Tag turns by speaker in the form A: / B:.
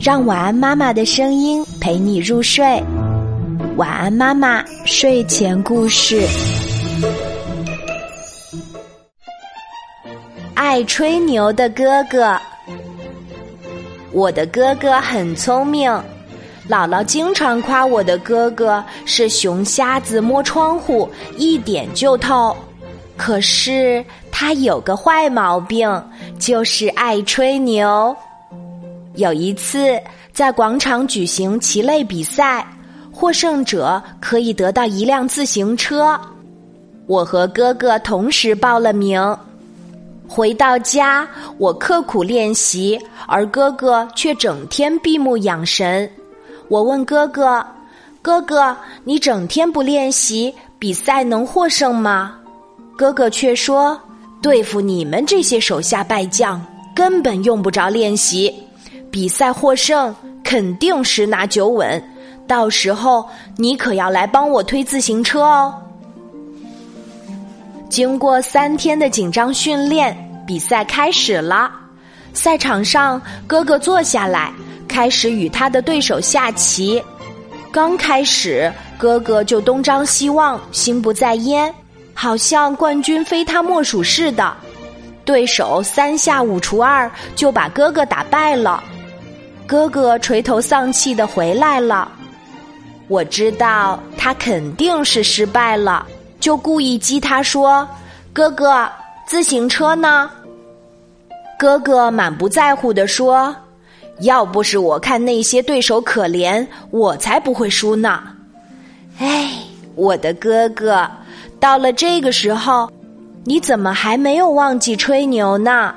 A: 让晚安妈妈的声音陪你入睡。晚安妈妈睡前故事。爱吹牛的哥哥，我的哥哥很聪明，姥姥经常夸我的哥哥是熊瞎子摸窗户，一点就透。可是他有个坏毛病，就是爱吹牛。有一次，在广场举行棋类比赛，获胜者可以得到一辆自行车。我和哥哥同时报了名。回到家，我刻苦练习，而哥哥却整天闭目养神。我问哥哥：“哥哥，你整天不练习，比赛能获胜吗？”哥哥却说：“对付你们这些手下败将，根本用不着练习。”比赛获胜肯定十拿九稳，到时候你可要来帮我推自行车哦。经过三天的紧张训练，比赛开始了。赛场上，哥哥坐下来，开始与他的对手下棋。刚开始，哥哥就东张西望，心不在焉，好像冠军非他莫属似的。对手三下五除二就把哥哥打败了。哥哥垂头丧气的回来了，我知道他肯定是失败了，就故意激他说：“哥哥，自行车呢？”哥哥满不在乎的说：“要不是我看那些对手可怜，我才不会输呢。”哎，我的哥哥，到了这个时候，你怎么还没有忘记吹牛呢？